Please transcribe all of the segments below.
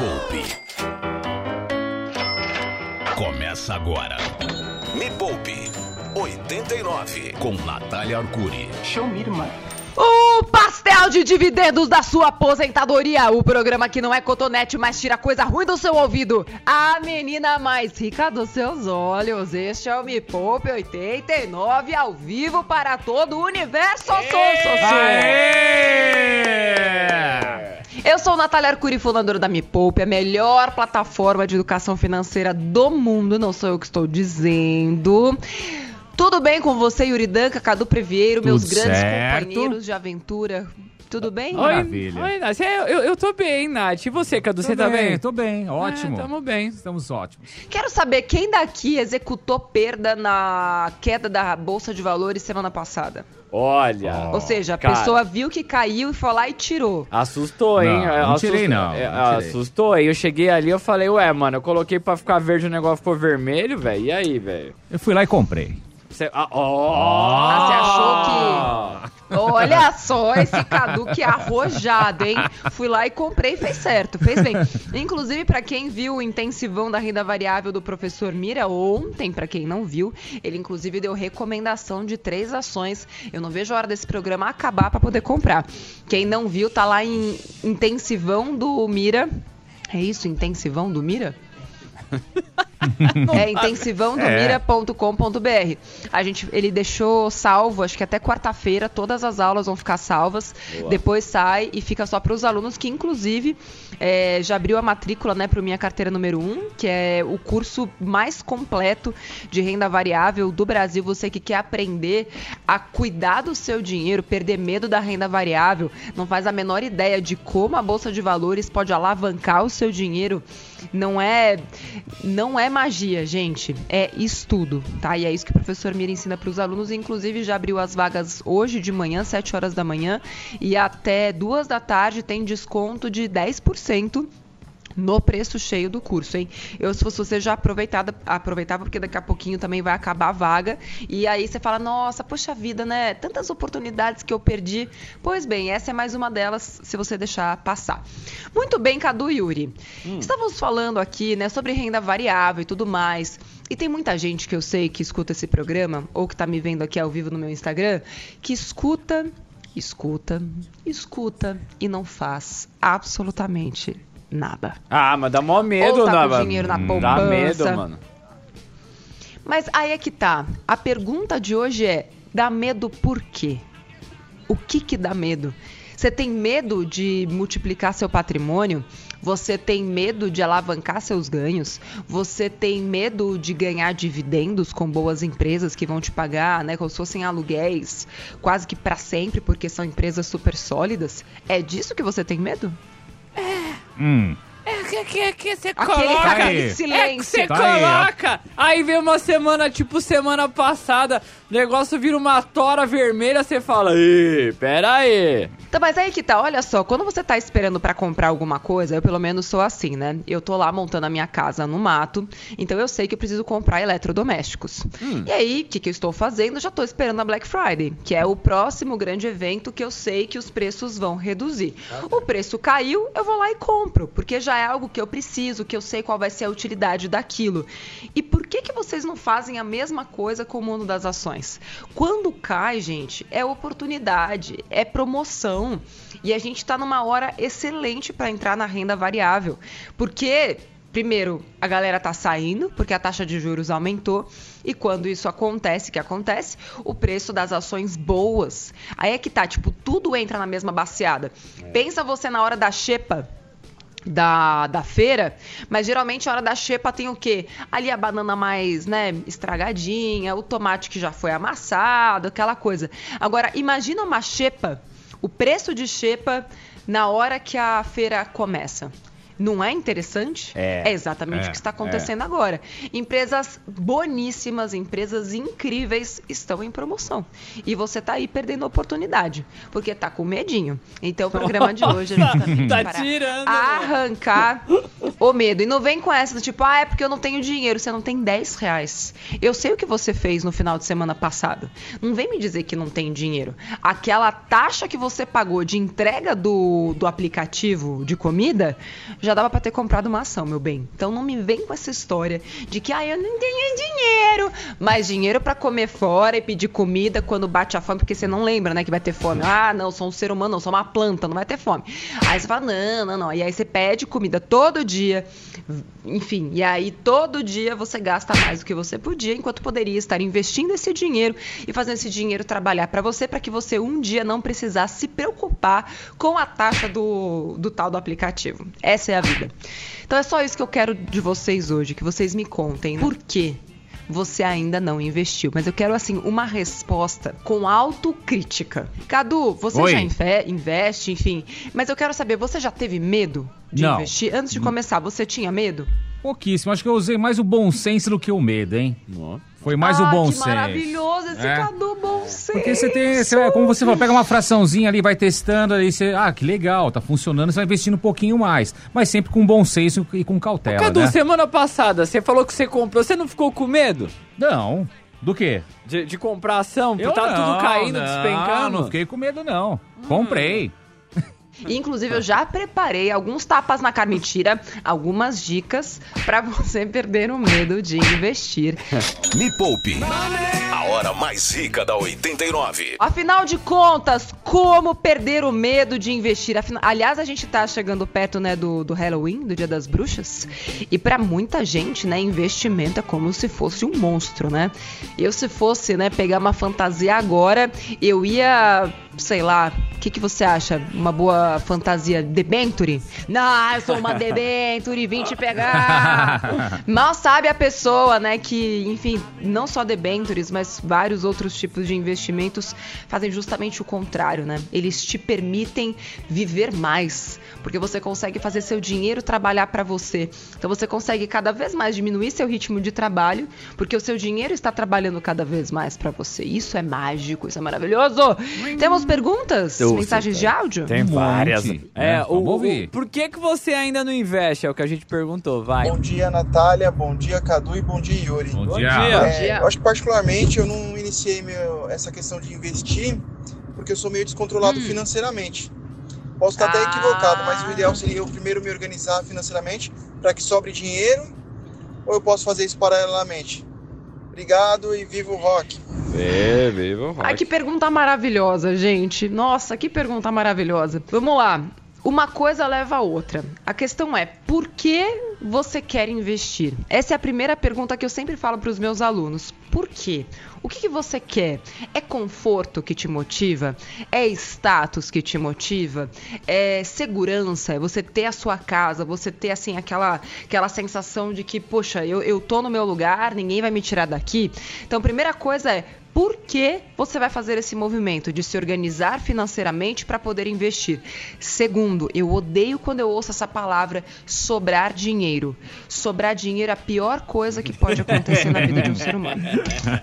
Poupe. Começa agora. Me Poupe 89 com Natália Arcuri. Show me, mano. O pastel de dividendos da sua aposentadoria. O programa que não é cotonete, mas tira coisa ruim do seu ouvido. A menina mais rica dos seus olhos. Este é o Me Poupe 89 ao vivo para todo o universo. Sou, sou, sou. Eu sou Natália Arcuri, fundadora da Me Poupe, a melhor plataforma de educação financeira do mundo. Não sou eu que estou dizendo. Tudo bem com você, Yuri Danca, Cadu Previeiro, meus Tudo grandes certo. companheiros de aventura? Tudo bem? Oi. Maravilha. Oi, Nath. É, Eu, eu tô bem, Nath. E você, Cadu? Você tá bem? Tô bem, ótimo. É, tamo bem. Estamos ótimos. Quero saber quem daqui executou perda na queda da Bolsa de Valores semana passada. Olha. Ou seja, a cara. pessoa viu que caiu e foi lá e tirou. Assustou, hein? Não, não Assustou- tirei, não, é, não tirei. Assustou, aí eu cheguei ali eu falei, ué, mano, eu coloquei pra ficar verde o negócio ficou vermelho, velho. E aí, velho? Eu fui lá e comprei. Você ah, ó. Ah, você achou que. Olha só esse Cadu que arrojado, hein? Fui lá e comprei fez certo, fez bem. Inclusive, pra quem viu o intensivão da renda variável do professor Mira ontem, pra quem não viu, ele inclusive deu recomendação de três ações. Eu não vejo a hora desse programa acabar pra poder comprar. Quem não viu, tá lá em intensivão do Mira. É isso, intensivão do Mira? é intensivãodomira.com.br. A gente, ele deixou salvo, acho que até quarta-feira todas as aulas vão ficar salvas. Depois sai e fica só para os alunos que, inclusive, é, já abriu a matrícula, né, para minha carteira número 1, que é o curso mais completo de renda variável do Brasil. Você que quer aprender a cuidar do seu dinheiro, perder medo da renda variável, não faz a menor ideia de como a bolsa de valores pode alavancar o seu dinheiro. Não é não é magia, gente, é estudo, tá? E é isso que o professor Mira ensina para os alunos, inclusive já abriu as vagas hoje de manhã, 7 horas da manhã, e até duas da tarde tem desconto de 10% no preço cheio do curso, hein? Eu, se fosse você, já aproveitava, aproveitava, porque daqui a pouquinho também vai acabar a vaga. E aí você fala, nossa, poxa vida, né? Tantas oportunidades que eu perdi. Pois bem, essa é mais uma delas, se você deixar passar. Muito bem, Cadu e Yuri. Estávamos falando aqui, né, sobre renda variável e tudo mais. E tem muita gente que eu sei que escuta esse programa, ou que tá me vendo aqui ao vivo no meu Instagram, que escuta, escuta, escuta e não faz absolutamente nada. Ah, mas dá mó medo, Ou tá com dinheiro na mano? Dá medo, poupança. mano. Mas aí é que tá. A pergunta de hoje é: dá medo por quê? O que que dá medo? Você tem medo de multiplicar seu patrimônio? Você tem medo de alavancar seus ganhos? Você tem medo de ganhar dividendos com boas empresas que vão te pagar, né, como se fossem aluguéis, quase que para sempre, porque são empresas super sólidas? É disso que você tem medo? Hum. É que, que, que você coloca. Tá aquele aí. É que silêncio. você Tá aí, ó. coloca, aí vem uma semana, tipo semana passada, o negócio vira uma tora vermelha, você fala, ih, pera aí. Então, mas aí que tá, olha só, quando você tá esperando pra comprar alguma coisa, eu pelo menos sou assim, né? Eu tô lá montando a minha casa no mato, então eu sei que eu preciso comprar eletrodomésticos. E aí, o que, que eu estou fazendo? Já tô esperando a Black Friday, que é o próximo grande evento que eu sei que os preços vão reduzir. O preço caiu, eu vou lá e compro, porque já é algo que eu preciso, que eu sei qual vai ser a utilidade daquilo. E por que que vocês não fazem a mesma coisa com o mundo das ações? Quando cai, gente, é oportunidade, é promoção. E a gente tá numa hora excelente para entrar na renda variável. Porque Primeiro, a galera tá saindo porque a taxa de juros aumentou e quando isso acontece, que acontece, o preço das ações boas. Aí é que tá, tipo, tudo entra na mesma baseada. Pensa você na hora da xepa da, da feira, mas geralmente a hora da xepa tem o quê? Ali a banana mais, né, estragadinha, o tomate que já foi amassado, aquela coisa. Agora, imagina uma xepa, o preço de xepa na hora que a feira começa. Não é interessante? É. exatamente É, o que está acontecendo agora. Empresas boníssimas, empresas incríveis estão em promoção. E você tá aí perdendo a oportunidade, porque tá com medinho. Então o programa de hoje é justamente Tá para tirando, arrancar o medo. E não vem com essa do tipo, ah, é porque eu não tenho dinheiro. Você não tem 10 reais. Eu sei o que você fez no final de semana passado. Não vem me dizer que não tem dinheiro. Aquela taxa que você pagou de entrega do, do aplicativo de comida já já dava pra ter comprado uma ação, meu bem. Então não me vem com essa história de que, ah, eu não tenho dinheiro. Mas dinheiro pra comer fora e pedir comida quando bate a fome, porque você não lembra, né, que vai ter fome. Ah, não, sou um ser humano, não, sou uma planta, não vai ter fome. Aí você fala, não, não, não. E aí você pede comida todo dia, enfim, e aí todo dia você gasta mais do que você podia, enquanto poderia estar investindo esse dinheiro e fazendo esse dinheiro trabalhar para você, para que você um dia não precisasse se preocupar com a taxa do, do tal do aplicativo. Essa é a vida. Então é só isso que eu quero de vocês hoje, que vocês me contem por quê você ainda não investiu. Mas eu quero, assim, uma resposta com autocrítica. Cadu, você Oi. já inve- investe, enfim. Mas eu quero saber, você já teve medo de Não. investir? Antes de começar, você tinha medo? Pouquíssimo. Acho que eu usei mais o bom senso do que o medo, hein? Foi mais o ah, bom que senso. maravilhoso esse É. Cadu bom senso. Porque você tem, você, como você falou, pega uma fraçãozinha ali, vai testando, aí você, ah, que legal, tá funcionando, você vai investindo um pouquinho mais. Mas sempre com bom senso e com cautela, Cadu, né? semana passada, você falou que você comprou, você não ficou com medo Não, do quê? de, de comprar ação? Eu tá não, tudo caindo, não, despencando? Não fiquei com medo, não. Comprei. E, Inclusive, eu já preparei alguns tapas na cara. Mentira, algumas dicas pra você perder o medo de investir. Me Poupe. A hora mais rica da 89. Afinal de contas, como perder o medo de investir? Afina- Aliás, a gente tá chegando perto, né, do, do Halloween, do Dia das Bruxas. E pra muita gente, né, investimento é como se fosse um monstro, né? Eu, se fosse, né, pegar uma fantasia agora, eu ia, sei lá, o que, que você acha? Uma boa fantasia debenture? Não, eu sou uma debenture, vim te pegar. Mal sabe a pessoa, né, que, enfim, não só debentures, mas vários outros tipos de investimentos fazem justamente o contrário, né? Eles te permitem viver mais, porque você consegue fazer seu dinheiro trabalhar para você. Então você consegue cada vez mais diminuir seu ritmo de trabalho, porque o seu dinheiro está trabalhando cada vez mais para você. Isso é mágico, isso é maravilhoso. Temos perguntas? Eu- Mensagens de áudio? Tem Um várias. monte, É, né? o, Vamos o- ouvir. por que que você ainda não investe? É o que a gente perguntou, vai. Bom dia, Natália. Bom dia, Cadu. E bom dia, Yuri. Bom Bom dia. dia. É, eu acho que particularmente eu não iniciei meu- essa questão de investir porque eu sou meio descontrolado Hum. financeiramente. Posso estar até Ah. equivocado, mas o ideal seria eu primeiro me organizar financeiramente para que sobre dinheiro ou eu posso fazer isso paralelamente. Obrigado e viva o rock. É, vivo, Ai, que pergunta maravilhosa, gente. Nossa, que pergunta maravilhosa. Vamos lá. Uma coisa leva a outra. A questão é, por que você quer investir? Essa é a primeira pergunta que eu sempre falo para os meus alunos. Por quê? O que, que você quer? É conforto que te motiva? É status que te motiva? É segurança? É você ter a sua casa? Você ter, assim, aquela, aquela sensação de que, poxa, eu, eu tô no meu lugar, ninguém vai me tirar daqui? Então, a primeira coisa é, por que você vai fazer esse movimento de se organizar financeiramente para poder investir? Segundo, eu odeio quando eu ouço essa palavra sobrar dinheiro. Sobrar dinheiro é a pior coisa que pode acontecer na vida de um ser humano.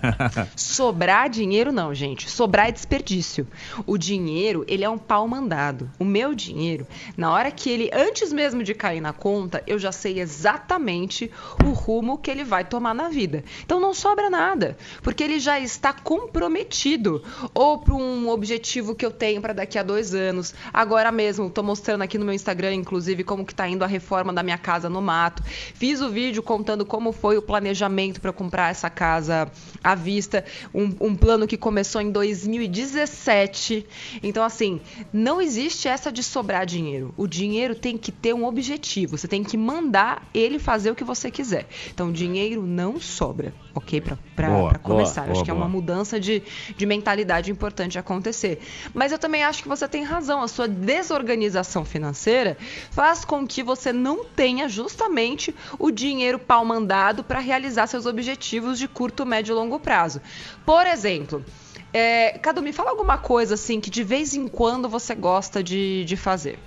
Sobrar dinheiro não, gente. Sobrar é desperdício. O dinheiro, ele é um pau mandado. O meu dinheiro, na hora que ele, antes mesmo de cair na conta, eu já sei exatamente o rumo que ele vai tomar na vida. Então não sobra nada, porque ele já está comprometido ou para um objetivo que eu tenho para daqui a dois anos. Agora mesmo, estou mostrando aqui no meu Instagram, inclusive, como que tá indo a reforma da minha casa no mato. Fiz o vídeo contando como foi o planejamento para comprar essa casa à vista, um, um plano que começou em 2017. Então, assim, não existe essa de sobrar dinheiro. O dinheiro tem que ter um objetivo. Você tem que mandar ele fazer o que você quiser. Então, dinheiro não sobra, ok? Para Boa, boa, começar. boa, Acho que é uma boa. Mudança de, de mentalidade importante acontecer. Mas eu também acho que você tem razão. A sua desorganização financeira faz com que você não tenha justamente o dinheiro pau mandado para realizar seus objetivos de curto, médio e longo prazo. Por exemplo, é, Cadu, me fala alguma coisa assim que de vez em quando você gosta de, de fazer.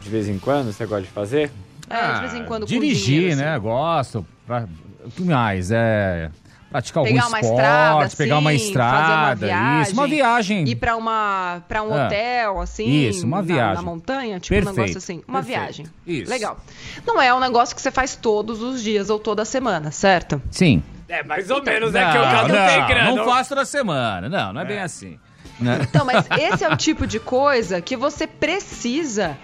De vez em quando você gosta de fazer? É, de vez em quando com Ah, Dirigir, dinheiro, assim. né? Gosto. Pra... O que mais? É. Praticar Pegar algum uma esporte, estrada, pegar uma assim, estrada. fazer uma viagem, isso, uma viagem. Ir pra, uma, pra um Ah. hotel, assim. Isso, uma na- viagem. Na, montanha, tipo um Perfeito, negócio assim. Uma perfeito. viagem. Isso. Legal. Não é um negócio que você faz todos os dias ou toda semana, certo? Sim. É, mais ou menos, não, é que o Cadu não, tem grana. não faço toda semana. Não, não é, bem assim. Né? Então, mas esse é o tipo de coisa que você precisa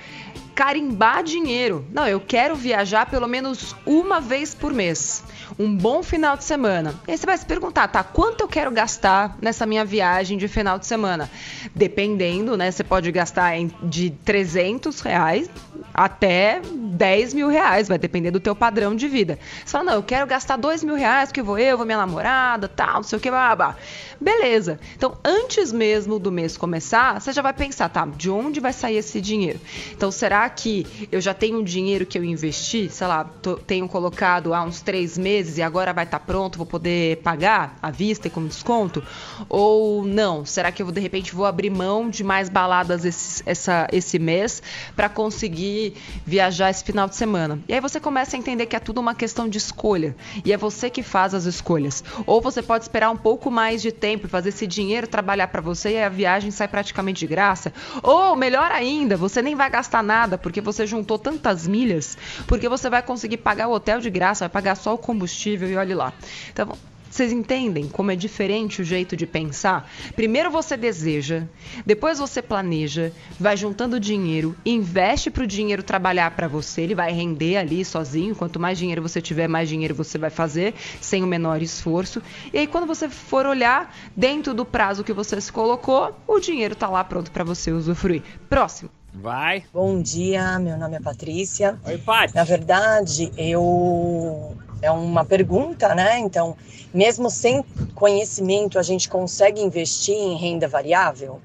carimbar dinheiro. Não, eu quero viajar pelo menos uma vez por mês. Um bom final de semana. E aí você vai se perguntar, tá? Quanto eu quero gastar nessa minha viagem de final de semana? Dependendo, né? Você pode gastar de 300 reais até 10 mil reais. Vai depender do teu padrão de vida. Você fala, não, eu quero gastar 2 mil reais, que vou eu, vou minha namorada, tal, não sei o que, blá, blá. Beleza. Então, antes mesmo do mês começar, você já vai pensar, tá? De onde vai sair esse dinheiro? Então, será que eu já tenho um dinheiro que eu investi? Sei lá, tô, tenho colocado há uns três meses e agora vai estar tá pronto, vou poder pagar à vista e com desconto? Ou não? Será que eu de repente vou abrir mão de mais baladas esse, essa, esse mês para conseguir viajar esse final de semana? E aí você começa a entender que é tudo uma questão de escolha e é você que faz as escolhas. Ou você pode esperar um pouco mais de tempo e fazer esse dinheiro trabalhar para você e a viagem sai praticamente de graça. Ou melhor ainda, você nem vai gastar nada porque você juntou tantas milhas, porque você vai conseguir pagar o hotel de graça, vai pagar só o combustível e olhe lá. Então, vocês entendem como é diferente o jeito de pensar? Primeiro você deseja, depois você planeja, vai juntando dinheiro, investe para o dinheiro trabalhar para você, ele vai render ali sozinho. Quanto mais dinheiro você tiver, mais dinheiro você vai fazer, sem o menor esforço. E aí quando você for olhar dentro do prazo que você se colocou, o dinheiro está lá pronto para você usufruir. Próximo. Vai. Bom dia, meu nome é Patrícia. Oi, Paty. Na verdade, eu é uma pergunta, né? Então, mesmo sem conhecimento, a gente consegue investir em renda variável?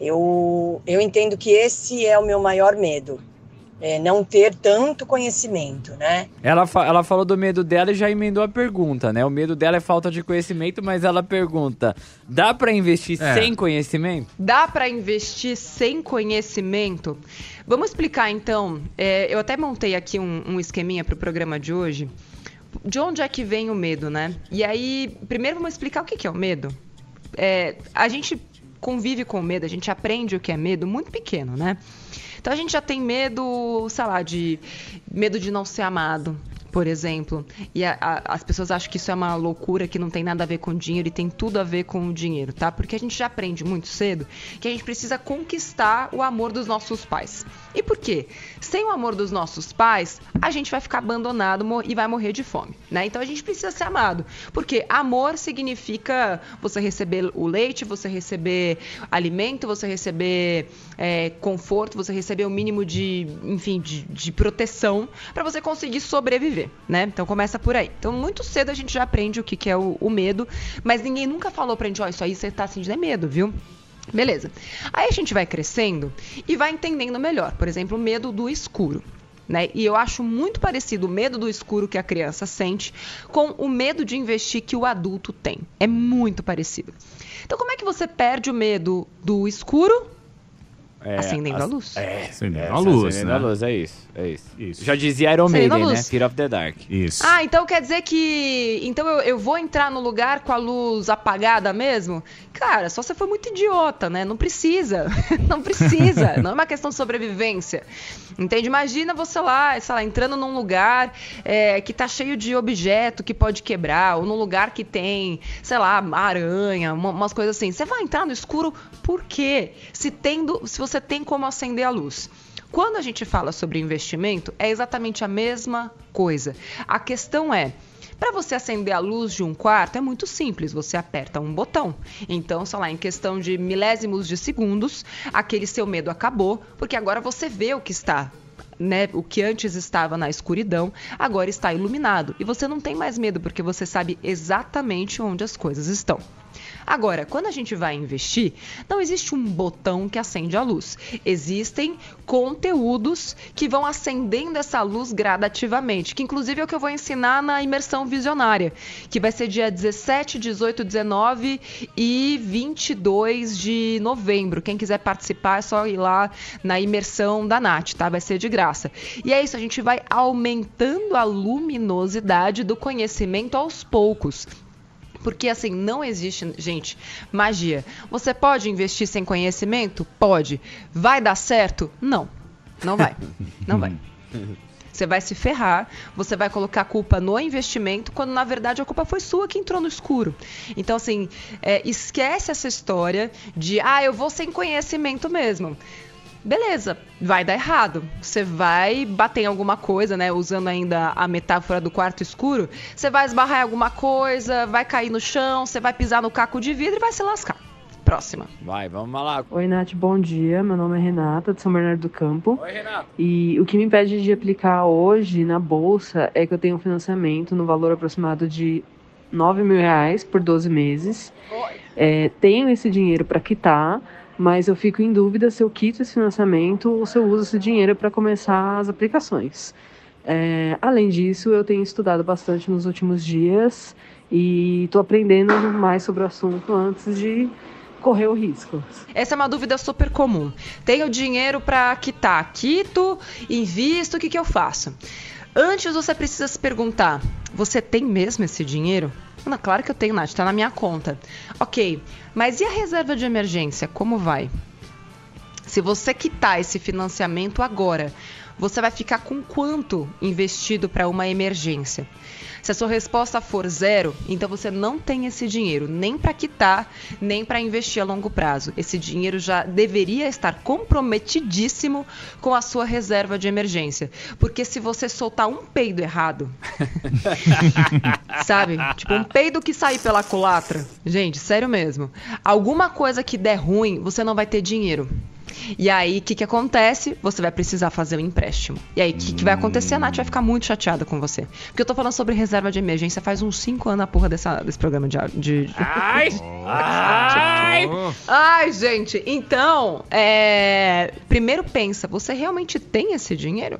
Eu, eu entendo que esse é o meu maior medo. É não ter tanto conhecimento, né? Ela, fa ela falou do medo dela e já emendou a pergunta, né? O medo dela é falta de conhecimento, mas ela pergunta: dá para investir É. sem conhecimento? Dá para investir sem conhecimento? Vamos explicar então. É, eu até montei aqui um, um esqueminha para o programa de hoje. De onde é que vem o medo, né? E aí, primeiro vamos explicar o que que é o medo. É, a gente convive com medo, a gente aprende o que é medo muito pequeno, né? Então a gente já tem medo, sei lá, de medo de não ser amado, por exemplo. E a- a- as pessoas acham que isso é uma loucura, que não tem nada a ver com dinheiro e tem tudo a ver com o dinheiro, tá? Porque a gente já aprende muito cedo que a gente precisa conquistar o amor dos nossos pais. E por quê? Sem o amor dos nossos pais, a gente vai ficar abandonado e vai morrer de fome, né? Então a gente precisa ser amado. Porque amor significa você receber o leite, você receber alimento, você receber é, conforto, você receber o mínimo de, enfim, de, de proteção para você conseguir sobreviver, né? Então começa por aí. Então muito cedo a gente já aprende o que, que é o, o medo, mas ninguém nunca falou pra gente, ó, isso aí você tá sentindo é medo, viu? Beleza. Aí a gente vai crescendo e vai entendendo melhor. Por exemplo, o medo do escuro. Né? E eu acho muito parecido o medo do escuro que a criança sente com o medo de investir que o adulto tem. É muito parecido. Então, como é que você perde o medo do escuro? É, Acendendo a ac- luz. É, Acendendo é, a luz, acendendo né? a luz, é isso, é isso. Isso. Já dizia Iron Acendendo a Maiden, né? Fear of the Dark. Isso. Ah, então quer dizer que. Então eu, eu vou entrar no lugar com a luz apagada mesmo? Cara, só você foi muito idiota, né? Não precisa. Não precisa. Não é uma questão de sobrevivência. Entende? Imagina você lá, sei lá, entrando num lugar é, que tá cheio de objeto que pode quebrar, ou num lugar que tem, sei lá, aranha, uma- umas coisas assim. Você vai entrar no escuro por quê? Se, tendo, se você tem como acender a luz. Quando a gente fala sobre investimento, é exatamente a mesma coisa. A questão é. Para você acender a luz de um quarto é muito simples, você aperta um botão. Então, sei lá, em questão de milésimos de segundos, aquele seu medo acabou, porque agora você vê o que está né, o que antes estava na escuridão, agora está iluminado. E você não tem mais medo, porque você sabe exatamente onde as coisas estão. Agora, quando a gente vai investir, não existe um botão que acende a luz. Existem conteúdos que vão acendendo essa luz gradativamente, que inclusive é o que eu vou ensinar na imersão visionária, que vai ser dia 17, 18, 19 e 22 de novembro. Quem quiser participar é só ir lá na imersão da Nath, tá? Vai ser de graça. E é isso, a gente vai aumentando a luminosidade do conhecimento aos poucos. Porque assim, não existe, gente, magia. Você pode investir sem conhecimento? Pode. Vai dar certo? Não. Não vai. Não vai. Você vai se ferrar, você vai colocar a culpa no investimento, quando na verdade a culpa foi sua que entrou no escuro. Então, assim, é, esquece essa história de, ah, eu vou sem conhecimento mesmo. Beleza, vai dar errado. Você vai bater em alguma coisa, né? Usando ainda a metáfora do quarto escuro. Você vai esbarrar em alguma coisa, vai cair no chão, você vai pisar no caco de vidro e vai se lascar. Próxima. Vai, vamos lá. Oi, Nath, bom dia. Meu nome é Renata, de São Bernardo do Campo. Oi, Renato. E o que me impede de aplicar hoje na bolsa é que eu tenho um financiamento no valor aproximado de 9 mil reais por 12 meses. É, tenho esse dinheiro para quitar, mas eu fico em dúvida se eu quito esse financiamento ou se eu uso esse dinheiro para começar as aplicações. É, além disso, eu tenho estudado bastante nos últimos dias e estou aprendendo mais sobre o assunto antes de correr o risco. Essa é uma dúvida super comum. Tenho dinheiro para quitar, quito, invisto, o que, que eu faço? Antes você precisa se perguntar: você tem mesmo esse dinheiro? Não, claro que eu tenho, Nath, tá na minha conta. Ok, mas e a reserva de emergência? Como vai? Se você quitar esse financiamento agora, você vai ficar com quanto investido para uma emergência? Se a sua resposta for zero, então você não tem esse dinheiro nem para quitar, nem para investir a longo prazo. Esse dinheiro já deveria estar comprometidíssimo com a sua reserva de emergência. Porque se você soltar um peido errado, sabe? Tipo, um peido que sair pela culatra, gente, sério mesmo. Alguma coisa que der ruim, você não vai ter dinheiro. E aí, o que, que acontece? Você vai precisar fazer um empréstimo. E aí, o que, que vai acontecer? A Nath vai ficar muito chateada com você. Porque eu tô falando sobre reserva de emergência faz uns 5 anos a porra dessa, desse programa de. de... Ai! Ai! Ai, gente, então, é... primeiro pensa, você realmente tem esse dinheiro?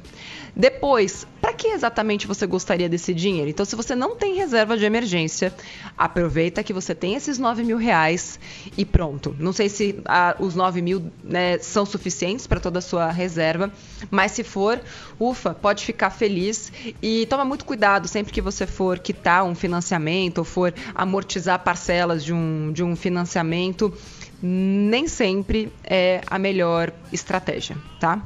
Depois, para que exatamente você gostaria desse dinheiro? Então, se você não tem reserva de emergência, aproveita que você tem esses 9 mil reais e pronto. Não sei se ah, os 9 mil né, são suficientes para toda a sua reserva, mas se for, ufa, pode ficar feliz e toma muito cuidado sempre que você for quitar um financiamento ou for amortizar parcelas de um, de um financiamento nem sempre é a melhor estratégia, tá?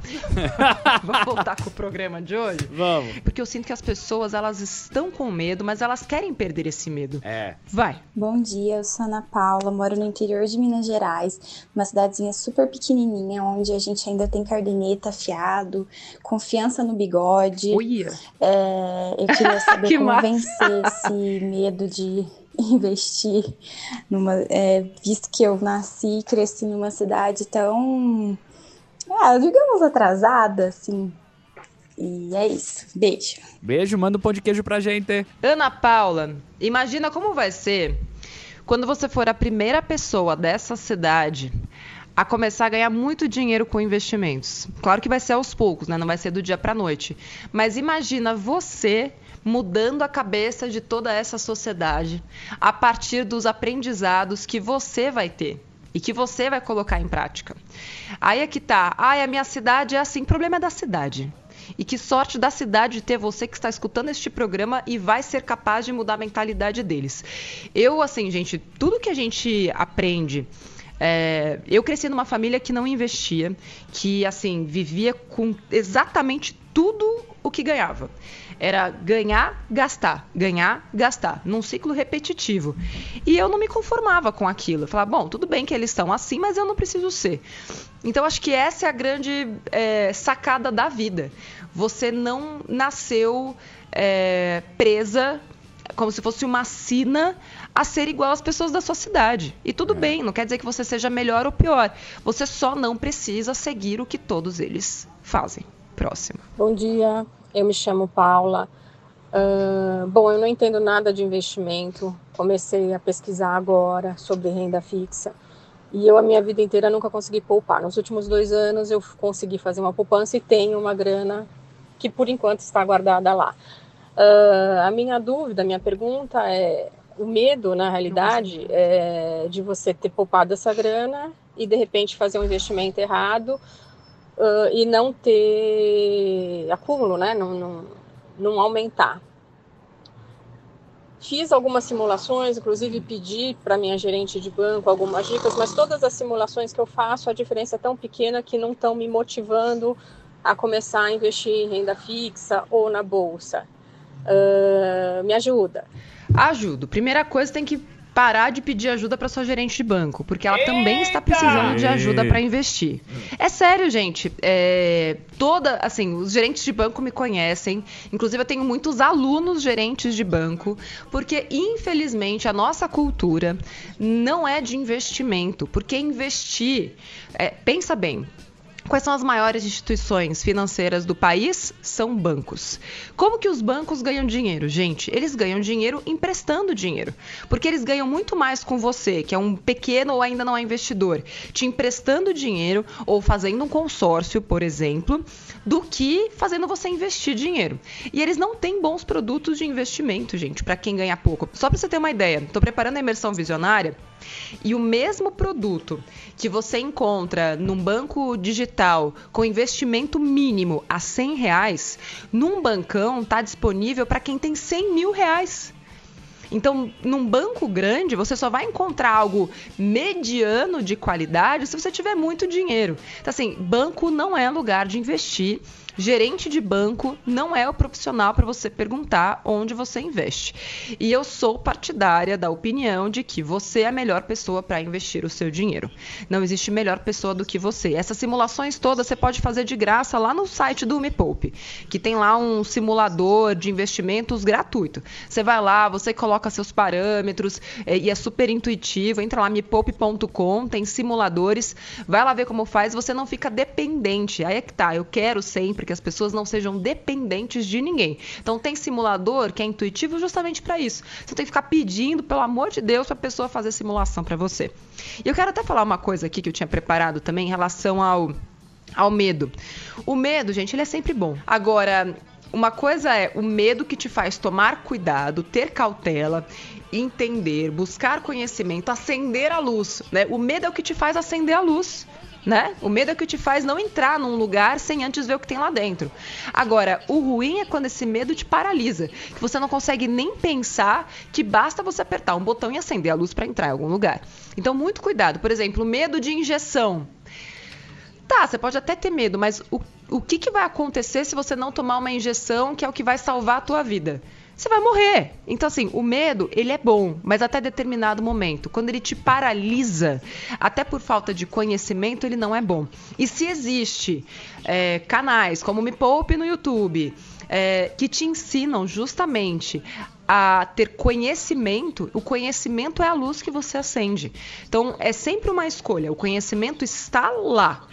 Vamos voltar com o programa de hoje? Vamos. Porque eu sinto que as pessoas, elas estão com medo, mas elas querem perder esse medo. É. Vai. Bom dia, eu sou Ana Paula, moro no interior de Minas Gerais, uma cidadezinha super pequenininha, onde a gente ainda tem cardeneta afiado, confiança no bigode. Uia. É, eu queria saber Que como massa. vencer esse medo de investir numa, é, visto que eu nasci e cresci numa cidade tão, ah, digamos atrasada, assim. E é isso. Beijo. Beijo, manda um pão de queijo pra gente. Ana Paula, imagina como vai ser quando você for a primeira pessoa dessa cidade a começar a ganhar muito dinheiro com investimentos. Claro que vai ser aos poucos, né? Não vai ser do dia para noite. Mas imagina você mudando a cabeça de toda essa sociedade a partir dos aprendizados que você vai ter e que você vai colocar em prática. Aí é que tá. Ai, a minha cidade é assim. O problema é da cidade. E que sorte da cidade de ter você que está escutando este programa e vai ser capaz de mudar a mentalidade deles. Eu, assim, gente, tudo que a gente aprende. é, eu cresci numa família que não investia, que, assim, vivia com exatamente tudo o que ganhava. Era ganhar, gastar, ganhar, gastar, num ciclo repetitivo. E eu não me conformava com aquilo. Eu falava, bom, tudo bem que eles estão assim, mas eu não preciso ser. Então, acho que essa é a grande é, sacada da vida. Você não nasceu é, presa como se fosse uma sina a ser igual às pessoas da sua cidade. E tudo bem, não quer dizer que você seja melhor ou pior. Você só não precisa seguir o que todos eles fazem. Próximo. Bom dia, eu me chamo Paula. Ah, bom, eu não entendo nada de investimento. Comecei a pesquisar agora sobre renda fixa. E eu, a minha vida inteira, nunca consegui poupar. Nos últimos dois anos, eu consegui fazer uma poupança e tenho uma grana que, por enquanto, está guardada lá. Ah, a minha dúvida, a minha pergunta é: o medo, na realidade, é de você ter poupado essa grana e, de repente, fazer um investimento errado ah, e não ter acúmulo, né? Não, não, não aumentar. Fiz algumas simulações, inclusive pedi para minha gerente de banco algumas dicas, mas todas as simulações que eu faço, a diferença é tão pequena que não estão me motivando a começar a investir em renda fixa ou na bolsa. Ah, me ajuda. Ajudo. Primeira coisa, tem que parar de pedir ajuda para sua gerente de banco, porque ela Eita! também está precisando de ajuda para investir. É sério, gente. É, toda, assim, os gerentes de banco me conhecem. Inclusive, eu tenho muitos alunos gerentes de banco, porque infelizmente a nossa cultura não é de investimento, porque investir, é, pensa bem, Quais são as maiores instituições financeiras do país? São bancos. Como que os bancos ganham dinheiro? Gente, eles ganham dinheiro emprestando dinheiro. Porque eles ganham muito mais com você, que é um pequeno ou ainda não é investidor, te emprestando dinheiro ou fazendo um consórcio, por exemplo, do que fazendo você investir dinheiro. E eles não têm bons produtos de investimento, gente, para quem ganha pouco. Só para você ter uma ideia, estou preparando a imersão visionária e o mesmo produto que você encontra num banco digital com investimento mínimo a 100 reais, num bancão está disponível para quem tem 100 mil reais. Então, num banco grande, você só vai encontrar algo mediano de qualidade se você tiver muito dinheiro. Então, assim, banco não é lugar de investir Gerente de banco não é o profissional para você perguntar onde você investe. E eu sou partidária da opinião de que você é a melhor pessoa para investir o seu dinheiro. Não existe melhor pessoa do que você. Essas simulações todas você pode fazer de graça lá no site do Me Poupe, que tem lá um simulador de investimentos gratuito. Você vai lá, você coloca seus parâmetros é, e é super intuitivo. Entra lá mepoupe.com, tem simuladores, vai lá ver como faz, você não fica dependente. Aí é que tá, eu quero sempre sempre, que as pessoas não sejam dependentes de ninguém. Então tem simulador que é intuitivo justamente para isso. Você tem que ficar pedindo, pelo amor de Deus, para a pessoa fazer simulação para você. E eu quero até falar uma coisa aqui que eu tinha preparado também em relação ao ao medo. O medo, gente, ele é sempre bom. Agora, uma coisa é o medo que te faz tomar cuidado, ter cautela, entender, buscar conhecimento, acender a luz, né? O medo é o que te faz acender a luz né? O medo é que te faz não entrar num lugar sem antes ver o que tem lá dentro. Agora, o ruim é quando esse medo te paralisa, que você não consegue nem pensar que basta você apertar um botão e acender a luz para entrar em algum lugar. Então, muito cuidado. Por exemplo, medo de injeção. Tá, você pode até ter medo, mas o, o que, que vai acontecer se você não tomar uma injeção que é o que vai salvar a tua vida? Você vai morrer. Então, assim, o medo, ele é bom, mas até determinado momento. Quando ele te paralisa, até por falta de conhecimento, ele não é bom. E se existe é, canais como Me Poupe no YouTube, é, que te ensinam justamente a ter conhecimento, o conhecimento é a luz que você acende. Então, é sempre uma escolha. O conhecimento está lá.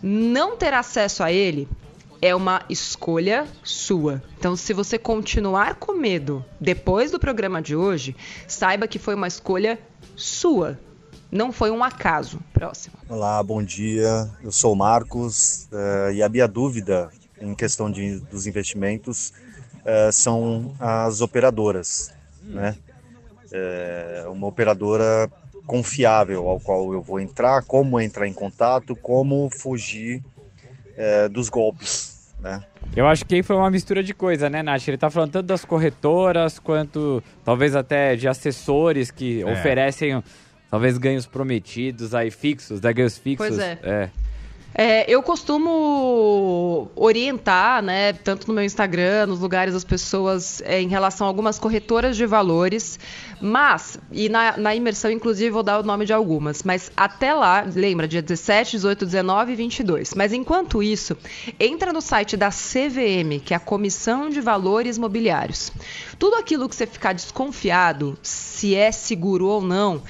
Não ter acesso a ele é uma escolha sua. Então, se você continuar com medo depois do programa de hoje, saiba que foi uma escolha sua. Não foi um acaso. Próximo. Olá, bom dia. Eu sou o Marcos uh, e a minha dúvida em questão de, dos investimentos uh, são as operadoras, né? É uma operadora confiável ao qual eu vou entrar, como entrar em contato, como fugir é, dos golpes né? Eu acho que aí foi uma mistura de coisa, né, Nath? Ele tá falando tanto das corretoras quanto talvez até de assessores que é. oferecem talvez ganhos prometidos aí fixos, né? Ganhos fixos. Pois é. é. É, eu costumo orientar, né, tanto no meu Instagram, nos lugares das pessoas, é, em relação a algumas corretoras de valores, mas, e na, na, imersão, inclusive, vou dar o nome de algumas, mas até lá, lembra, dia 17, 18, 19 e 22. Mas enquanto isso, entra no site da CVM, que é a Comissão de Valores Mobiliários. Tudo aquilo que você ficar desconfiado, se é seguro ou não,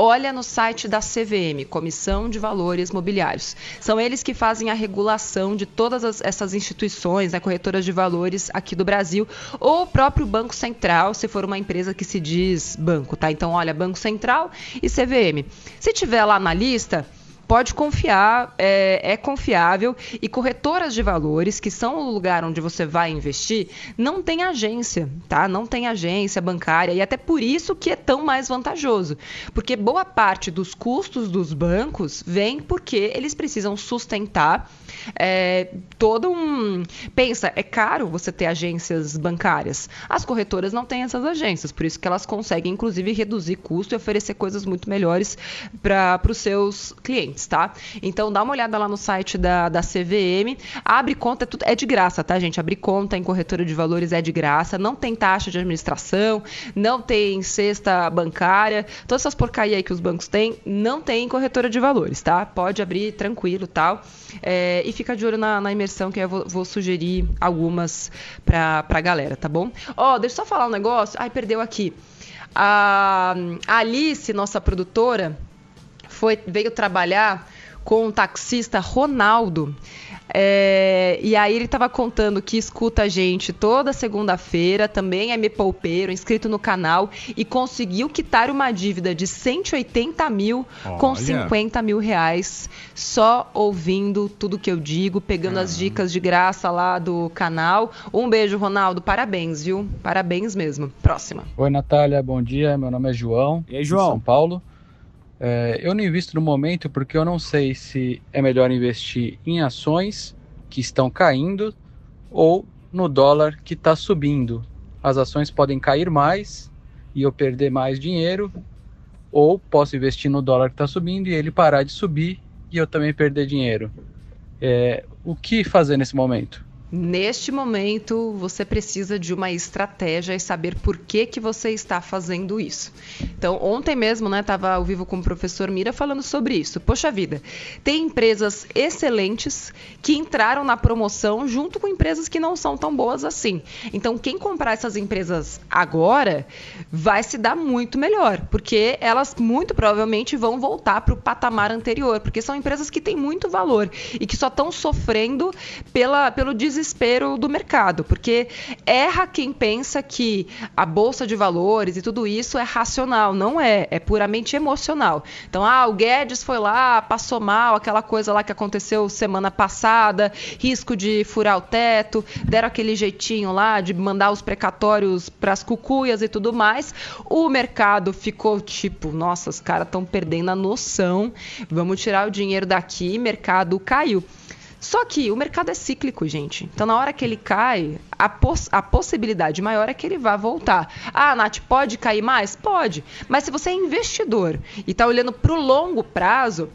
olha no site da CVM, Comissão de Valores Mobiliários. São eles que fazem a regulação de todas as, essas instituições, né, corretoras de valores aqui do Brasil, ou o próprio Banco Central, se for uma empresa que se diz banco, tá? Então, olha, Banco Central e CVM. Se tiver lá na lista, pode confiar, é, é, confiável e corretoras de valores, que são o lugar onde você vai investir, não tem agência, tá? Não tem agência bancária e até por isso que é tão mais vantajoso, porque boa parte dos custos dos bancos vem porque eles precisam sustentar é, todo um. Pensa, é caro você ter agências bancárias. As corretoras não têm essas agências, por isso que elas conseguem, inclusive, reduzir custo e oferecer coisas muito melhores para os seus clientes. Tá? Então dá uma olhada lá no site da, da CVM, abre conta, é, é de graça, tá, gente? Abrir conta em corretora de valores é de graça, não tem taxa de administração, não tem cesta bancária, todas essas porcaria aí que os bancos têm, não tem corretora de valores, tá? Pode abrir tranquilo tal. É, e fica de olho na, na imersão, que eu vou, vou sugerir algumas pra, pra galera, tá bom? Ó, oh, deixa eu só falar um negócio. Ai, perdeu aqui. A Alice, nossa produtora, foi, veio trabalhar com o taxista Ronaldo. É, e aí ele estava contando que escuta a gente toda segunda-feira, também é me poupeiro, inscrito no canal, e conseguiu quitar uma dívida de 180 mil Olha. com 50 mil reais, só ouvindo tudo que eu digo, pegando as dicas de graça lá do canal. Um beijo, Ronaldo, parabéns, viu? Parabéns mesmo. Próxima. Oi, Natália, bom dia. Meu nome é João. E aí, João? São Paulo. É, eu não invisto no momento porque eu não sei se é melhor investir em ações que estão caindo ou no dólar que está subindo. As ações podem cair mais e eu perder mais dinheiro, ou posso investir no dólar que está subindo e ele parar de subir e eu também perder dinheiro. É, o que fazer nesse momento? Neste momento, você precisa de uma estratégia e saber por que, que você está fazendo isso. Então, ontem mesmo, né, estava ao vivo com o professor Mira falando sobre isso. Poxa vida, tem empresas excelentes que entraram na promoção junto com empresas que não são tão boas assim. Então, quem comprar essas empresas agora vai se dar muito melhor, porque elas muito provavelmente vão voltar para o patamar anterior, porque são empresas que têm muito valor e que só estão sofrendo pela, pelo desespero desespero do mercado, porque erra quem pensa que a bolsa de valores e tudo isso é racional, não é, é puramente emocional. Então, ah, o Guedes foi lá, passou mal, aquela coisa lá que aconteceu semana passada, risco de furar o teto, deram aquele jeitinho lá de mandar os precatórios para as cucuias e tudo mais. O mercado ficou tipo, nossa, os caras estão perdendo a noção, vamos tirar o dinheiro daqui, mercado caiu. Só que o mercado é cíclico, gente. Então, na hora que ele cai, a, poss a possibilidade maior é que ele vá voltar. Ah, Nath, pode cair mais? Pode. Mas se você é investidor e está olhando para o longo prazo,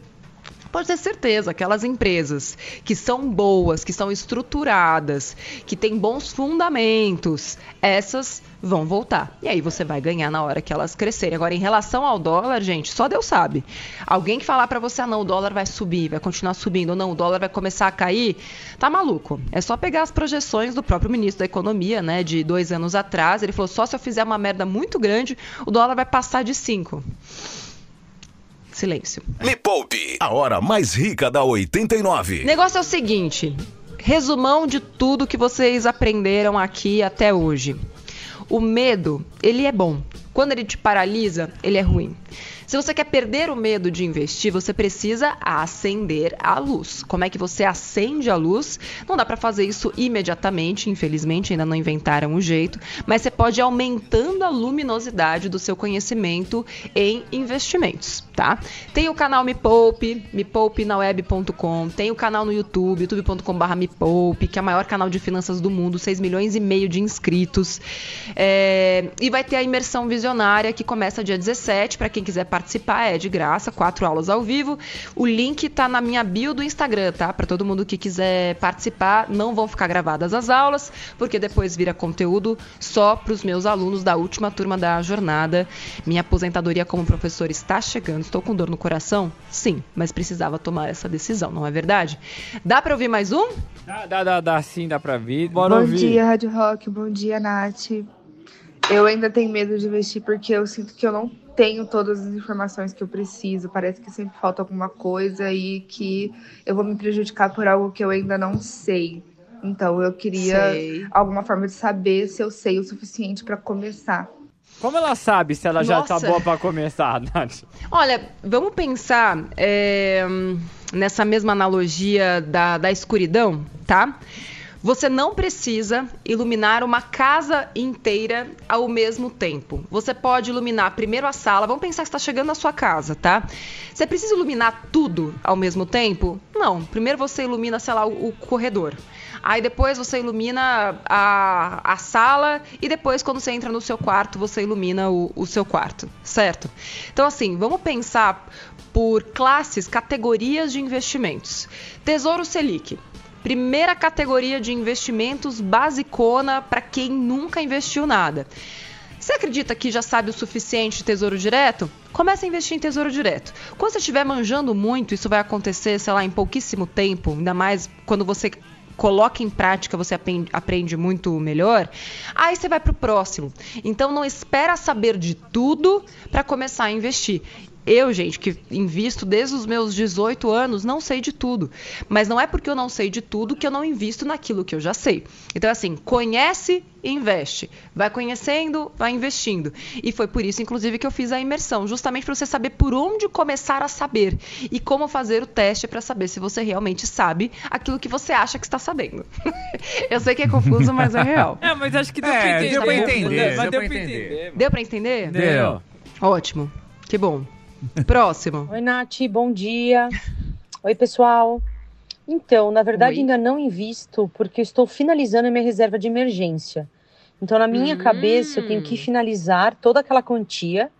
pode ter certeza, aquelas empresas que são boas, que são estruturadas, que têm bons fundamentos, essas vão voltar. E aí você vai ganhar na hora que elas crescerem. Agora, em relação ao dólar, gente, só Deus sabe. Alguém que falar para você, ah, não, o dólar vai subir, vai continuar subindo, ou não, o dólar vai começar a cair, tá maluco. É só pegar as projeções do próprio ministro da Economia, né, de dois anos atrás. Ele falou, só se eu fizer uma merda muito grande, o dólar vai passar de 5. Silêncio. Me Poupe, a hora mais rica da 89. O negócio é o seguinte, resumão de tudo que vocês aprenderam aqui até hoje. O medo, ele é bom. Quando ele te paralisa, ele é ruim. Se você quer perder o medo de investir, você precisa acender a luz. Como é que você acende a luz? Não dá para fazer isso imediatamente, infelizmente ainda não inventaram o jeito, mas você pode ir aumentando a luminosidade do seu conhecimento em investimentos, tá? Tem o canal Me Poupe, mepoupinaweb.com, tem o canal no YouTube, youtube.com/mepoupe, que é o maior canal de finanças do mundo, 6 milhões e meio de inscritos. É... e vai ter a imersão visionária que começa dia 17 para quem quiser participar, é de graça, quatro aulas ao vivo. O link tá na minha bio do Instagram, tá? Para todo mundo que quiser participar, não vão ficar gravadas as aulas, porque depois vira conteúdo só para os meus alunos da última turma da jornada. Minha aposentadoria como professor está chegando. Estou com dor no coração? Sim, mas precisava tomar essa decisão, não é verdade? Dá para ouvir mais um? Dá, dá, dá, dá sim, dá para ouvir. Bora bom ouvir. dia, Rádio Rock. Bom dia, Nath. Eu ainda tenho medo de investir porque eu sinto que eu não tenho todas as informações que eu preciso. Parece que sempre falta alguma coisa e que eu vou me prejudicar por algo que eu ainda não sei. Então eu queria sei. alguma forma de saber se eu sei o suficiente para começar. Como ela sabe se ela Nossa. já tá boa para começar, Nath? Olha, vamos pensar é, nessa mesma analogia da, da escuridão, tá? Você não precisa iluminar uma casa inteira ao mesmo tempo. Você pode iluminar primeiro a sala. Vamos pensar que está chegando na sua casa, tá? Você precisa iluminar tudo ao mesmo tempo? Não. Primeiro você ilumina, sei lá, o, o corredor. Aí depois você ilumina a, a sala e depois quando você entra no seu quarto, você ilumina o, o seu quarto, certo? Então assim, vamos pensar por classes, categorias de investimentos. Tesouro Selic. Primeira categoria de investimentos basicona para quem nunca investiu nada. Você acredita que já sabe o suficiente de tesouro direto? Comece a investir em tesouro direto. Quando você estiver manjando muito, isso vai acontecer, sei lá, em pouquíssimo tempo, ainda mais quando você coloca em prática, você aprende muito melhor. Aí você vai para o próximo. Então não espera saber de tudo para começar a investir. Eu, gente, que invisto desde os meus 18 anos, não sei de tudo. Mas não é porque eu não sei de tudo que eu não invisto naquilo que eu já sei. Então, assim, conhece e investe. Vai conhecendo, vai investindo. E foi por isso, inclusive, que eu fiz a imersão, justamente para você saber por onde começar a saber e como fazer o teste para saber se você realmente sabe aquilo que você acha que está sabendo. eu sei que é confuso, mas é real. É, mas acho que deu É, pra entender. deu pra entender. entender. Deu para entender? Deu. Ótimo. Que bom. Próximo. Oi, Nath, bom dia. Oi, pessoal. Então, na verdade, Oi. ainda não invisto porque estou finalizando a minha reserva de emergência. Então, na minha Hum. cabeça, eu tenho que finalizar toda aquela quantia,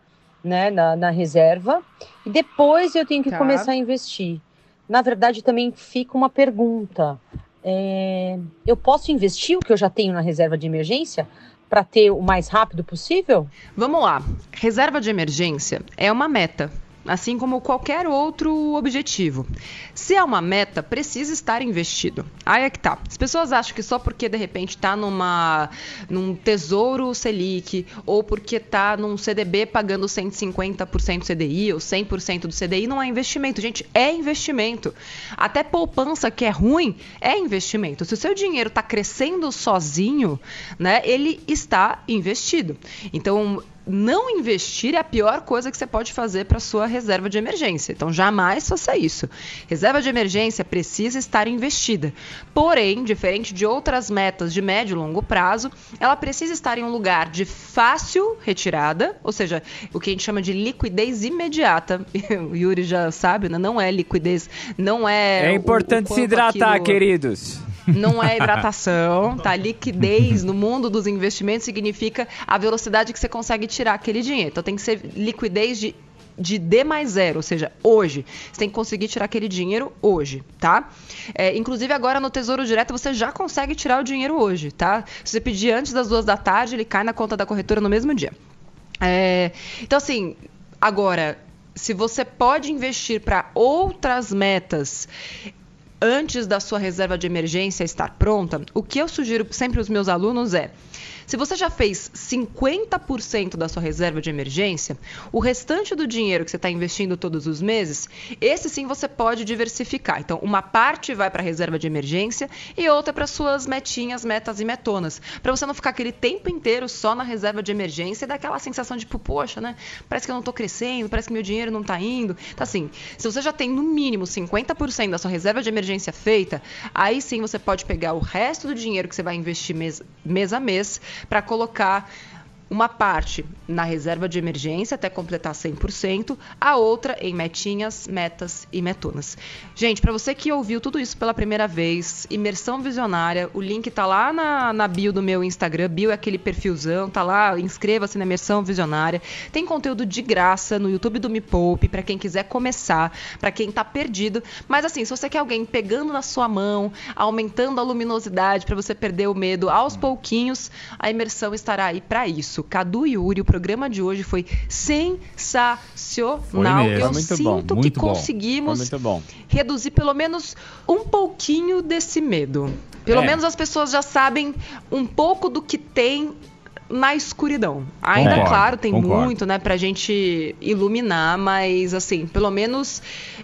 né, na, na reserva, e depois eu tenho que Tá. começar a investir. Na verdade, também fica uma pergunta: é, eu posso investir o que eu já tenho na reserva de emergência para ter o mais rápido possível? Vamos lá. Reserva de emergência é uma meta, assim como qualquer outro objetivo. Se é uma meta, precisa estar investido. Aí é que tá. As pessoas acham que só porque de repente tá numa num tesouro Selic ou porque tá num CDB pagando 150% CDI ou 100% do CDI não é investimento. Gente, é investimento. Até poupança que é ruim é investimento. Se o seu dinheiro está crescendo sozinho, né, ele está investido. Então, não investir é a pior coisa que você pode fazer para sua reserva de emergência. Então, jamais faça isso. Reserva de emergência precisa estar investida. Porém, diferente de outras metas de médio e longo prazo, ela precisa estar em um lugar de fácil retirada, ou seja, o que a gente chama de liquidez imediata. O Yuri já sabe, né? Não é liquidez, não é. É importante se hidratar, aquilo- queridos. Não é hidratação, tá? Liquidez no mundo dos investimentos significa a velocidade que você consegue tirar aquele dinheiro. Então tem que ser liquidez de de D mais zero, ou seja, hoje. Você tem que conseguir tirar aquele dinheiro hoje, tá? É, inclusive agora no Tesouro Direto você já consegue tirar o dinheiro hoje, tá? Se você pedir antes das duas da tarde, ele cai na conta da corretora no mesmo dia. É, então, assim, agora, se você pode investir para outras metas antes da sua reserva de emergência estar pronta, o que eu sugiro sempre aos meus alunos é. Se você já fez 50% da sua reserva de emergência, o restante do dinheiro que você está investindo todos os meses, esse sim você pode diversificar. Então, uma parte vai para a reserva de emergência e outra para suas metinhas, metas e metonas. Para você não ficar aquele tempo inteiro só na reserva de emergência e daquela sensação de, tipo, poxa, né? Parece que eu não estou crescendo, parece que meu dinheiro não está indo. Então, assim, se você já tem no mínimo 50% da sua reserva de emergência feita, aí sim você pode pegar o resto do dinheiro que você vai investir mês, mês a mês para colocar uma parte na reserva de emergência até completar 100%, a outra em metinhas, metas e metonas. Gente, para você que ouviu tudo isso pela primeira vez, imersão visionária, o link tá lá na, na bio do meu Instagram, bio é aquele perfilzão, tá lá, inscreva-se na imersão visionária. Tem conteúdo de graça no YouTube do Me Poupe para quem quiser começar, para quem tá perdido, mas assim, se você quer alguém pegando na sua mão, aumentando a luminosidade para você perder o medo aos pouquinhos, a imersão estará aí para isso. Cadu e Yuri, o programa de hoje foi sensacional. Foi. Eu muito sinto que bom. Foi conseguimos reduzir pelo menos um pouquinho desse medo. Pelo É. menos as pessoas já sabem um pouco do que tem na escuridão. Ainda, Concordo, claro, tem concordo. muito, né, pra gente iluminar, mas assim, pelo menos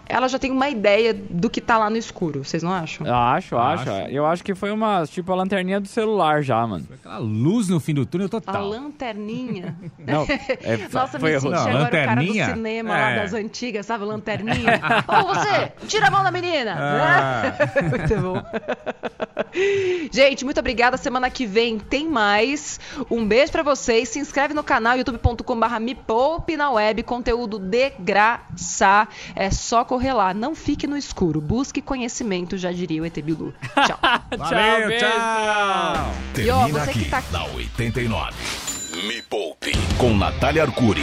ela já tem uma ideia do que tá lá no escuro, vocês não acham? Eu acho, acho. Acho. Eu acho que foi uma, tipo, a lanterninha do celular já, mano. Aquela luz no fim do túnel A total. lanterninha. Não, é, Nossa, foi me senti Não, agora o cara do lanterninha? cinema lá É. das antigas, sabe? Lanterninha. Ô, você, tira a mão da menina! Ah. Muito bom. Gente, muito obrigada. Semana que vem tem mais. Um beijo pra vocês. Se inscreve no canal youtube.com/barra me poupe na web. Conteúdo de graça. É só correr lá. Não fique no escuro. Busque conhecimento, já diria o ET Bilu. Tchau. Valeu, beijo. tchau. E ó, Termina você aqui que tá na 89. Me Poupe com Natália Arcuri.